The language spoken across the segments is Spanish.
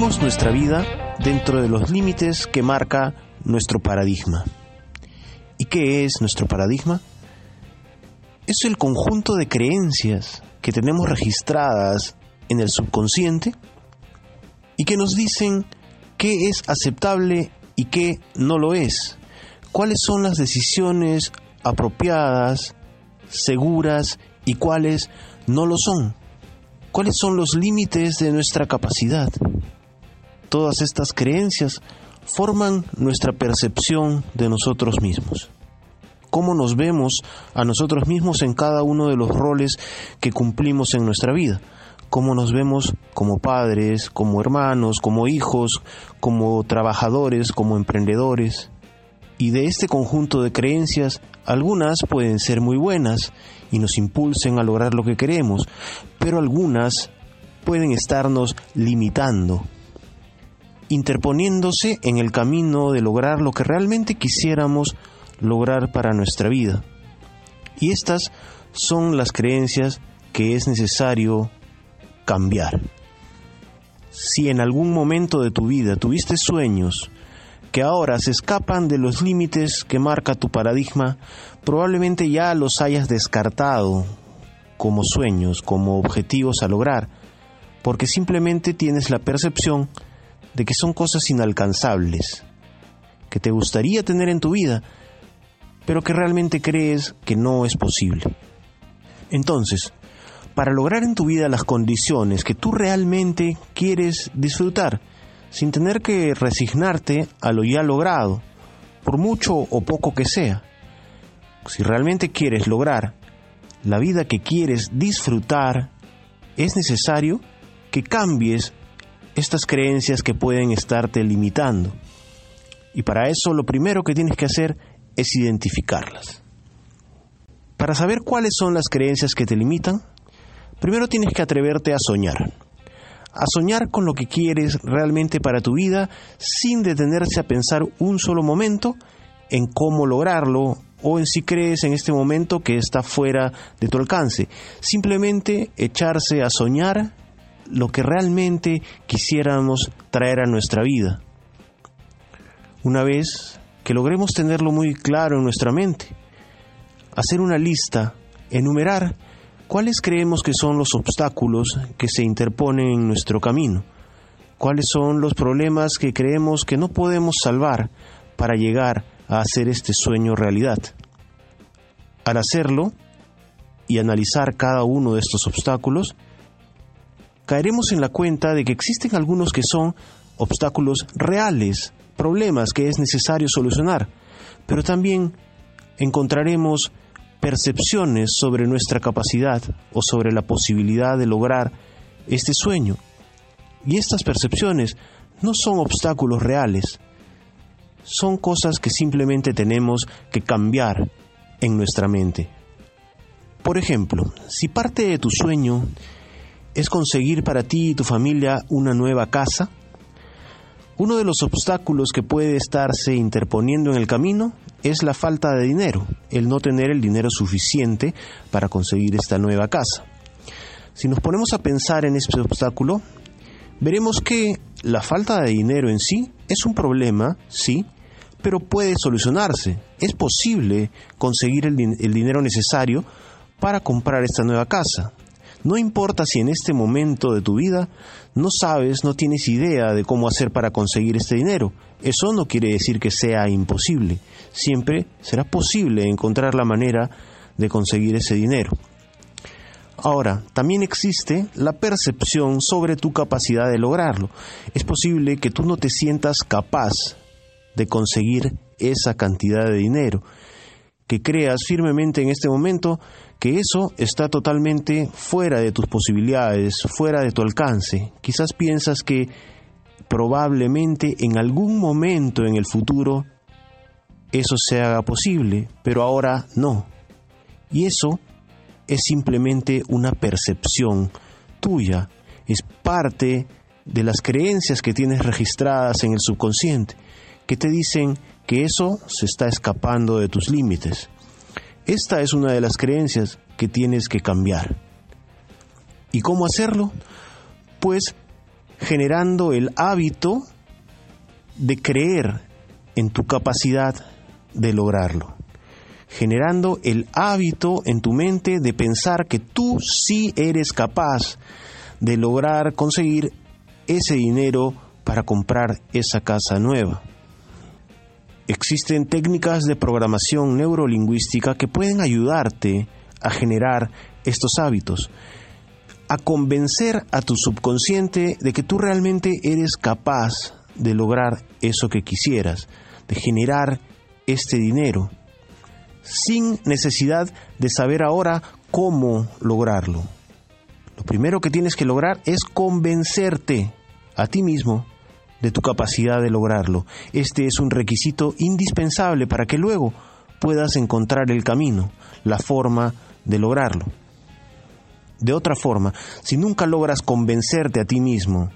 nuestra vida dentro de los límites que marca nuestro paradigma. ¿Y qué es nuestro paradigma? Es el conjunto de creencias que tenemos registradas en el subconsciente y que nos dicen qué es aceptable y qué no lo es, cuáles son las decisiones apropiadas, seguras y cuáles no lo son, cuáles son los límites de nuestra capacidad. Todas estas creencias forman nuestra percepción de nosotros mismos. Cómo nos vemos a nosotros mismos en cada uno de los roles que cumplimos en nuestra vida. Cómo nos vemos como padres, como hermanos, como hijos, como trabajadores, como emprendedores. Y de este conjunto de creencias, algunas pueden ser muy buenas y nos impulsen a lograr lo que queremos, pero algunas pueden estarnos limitando interponiéndose en el camino de lograr lo que realmente quisiéramos lograr para nuestra vida. Y estas son las creencias que es necesario cambiar. Si en algún momento de tu vida tuviste sueños que ahora se escapan de los límites que marca tu paradigma, probablemente ya los hayas descartado como sueños, como objetivos a lograr, porque simplemente tienes la percepción de que son cosas inalcanzables, que te gustaría tener en tu vida, pero que realmente crees que no es posible. Entonces, para lograr en tu vida las condiciones que tú realmente quieres disfrutar, sin tener que resignarte a lo ya logrado, por mucho o poco que sea, si realmente quieres lograr la vida que quieres disfrutar, es necesario que cambies estas creencias que pueden estarte limitando. Y para eso lo primero que tienes que hacer es identificarlas. Para saber cuáles son las creencias que te limitan, primero tienes que atreverte a soñar. A soñar con lo que quieres realmente para tu vida sin detenerse a pensar un solo momento en cómo lograrlo o en si crees en este momento que está fuera de tu alcance. Simplemente echarse a soñar lo que realmente quisiéramos traer a nuestra vida. Una vez que logremos tenerlo muy claro en nuestra mente, hacer una lista, enumerar cuáles creemos que son los obstáculos que se interponen en nuestro camino, cuáles son los problemas que creemos que no podemos salvar para llegar a hacer este sueño realidad. Al hacerlo y analizar cada uno de estos obstáculos, caeremos en la cuenta de que existen algunos que son obstáculos reales, problemas que es necesario solucionar, pero también encontraremos percepciones sobre nuestra capacidad o sobre la posibilidad de lograr este sueño. Y estas percepciones no son obstáculos reales, son cosas que simplemente tenemos que cambiar en nuestra mente. Por ejemplo, si parte de tu sueño es conseguir para ti y tu familia una nueva casa, uno de los obstáculos que puede estarse interponiendo en el camino es la falta de dinero, el no tener el dinero suficiente para conseguir esta nueva casa. Si nos ponemos a pensar en este obstáculo, veremos que la falta de dinero en sí es un problema, sí, pero puede solucionarse. Es posible conseguir el, el dinero necesario para comprar esta nueva casa. No importa si en este momento de tu vida no sabes, no tienes idea de cómo hacer para conseguir este dinero. Eso no quiere decir que sea imposible. Siempre será posible encontrar la manera de conseguir ese dinero. Ahora, también existe la percepción sobre tu capacidad de lograrlo. Es posible que tú no te sientas capaz de conseguir esa cantidad de dinero, que creas firmemente en este momento que eso está totalmente fuera de tus posibilidades, fuera de tu alcance. Quizás piensas que probablemente en algún momento en el futuro eso se haga posible, pero ahora no. Y eso es simplemente una percepción tuya, es parte de las creencias que tienes registradas en el subconsciente, que te dicen que eso se está escapando de tus límites. Esta es una de las creencias que tienes que cambiar. ¿Y cómo hacerlo? Pues generando el hábito de creer en tu capacidad de lograrlo, generando el hábito en tu mente de pensar que tú sí eres capaz de lograr conseguir ese dinero para comprar esa casa nueva. Existen técnicas de programación neurolingüística que pueden ayudarte a generar estos hábitos, a convencer a tu subconsciente de que tú realmente eres capaz de lograr eso que quisieras, de generar este dinero, sin necesidad de saber ahora cómo lograrlo. Lo primero que tienes que lograr es convencerte a ti mismo de tu capacidad de lograrlo. Este es un requisito indispensable para que luego puedas encontrar el camino, la forma de lograrlo. De otra forma, si nunca logras convencerte a ti mismo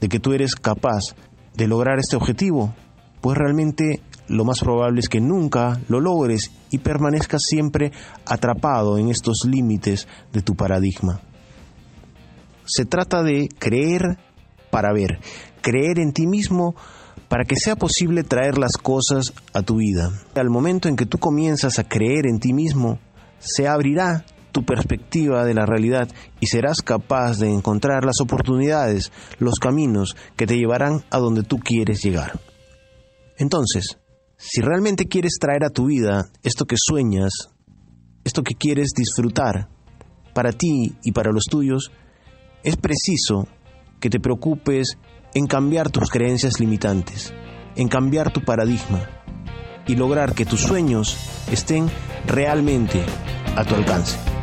de que tú eres capaz de lograr este objetivo, pues realmente lo más probable es que nunca lo logres y permanezcas siempre atrapado en estos límites de tu paradigma. Se trata de creer para ver, creer en ti mismo para que sea posible traer las cosas a tu vida. Al momento en que tú comienzas a creer en ti mismo, se abrirá tu perspectiva de la realidad y serás capaz de encontrar las oportunidades, los caminos que te llevarán a donde tú quieres llegar. Entonces, si realmente quieres traer a tu vida esto que sueñas, esto que quieres disfrutar, para ti y para los tuyos, es preciso que te preocupes en cambiar tus creencias limitantes, en cambiar tu paradigma y lograr que tus sueños estén realmente a tu alcance.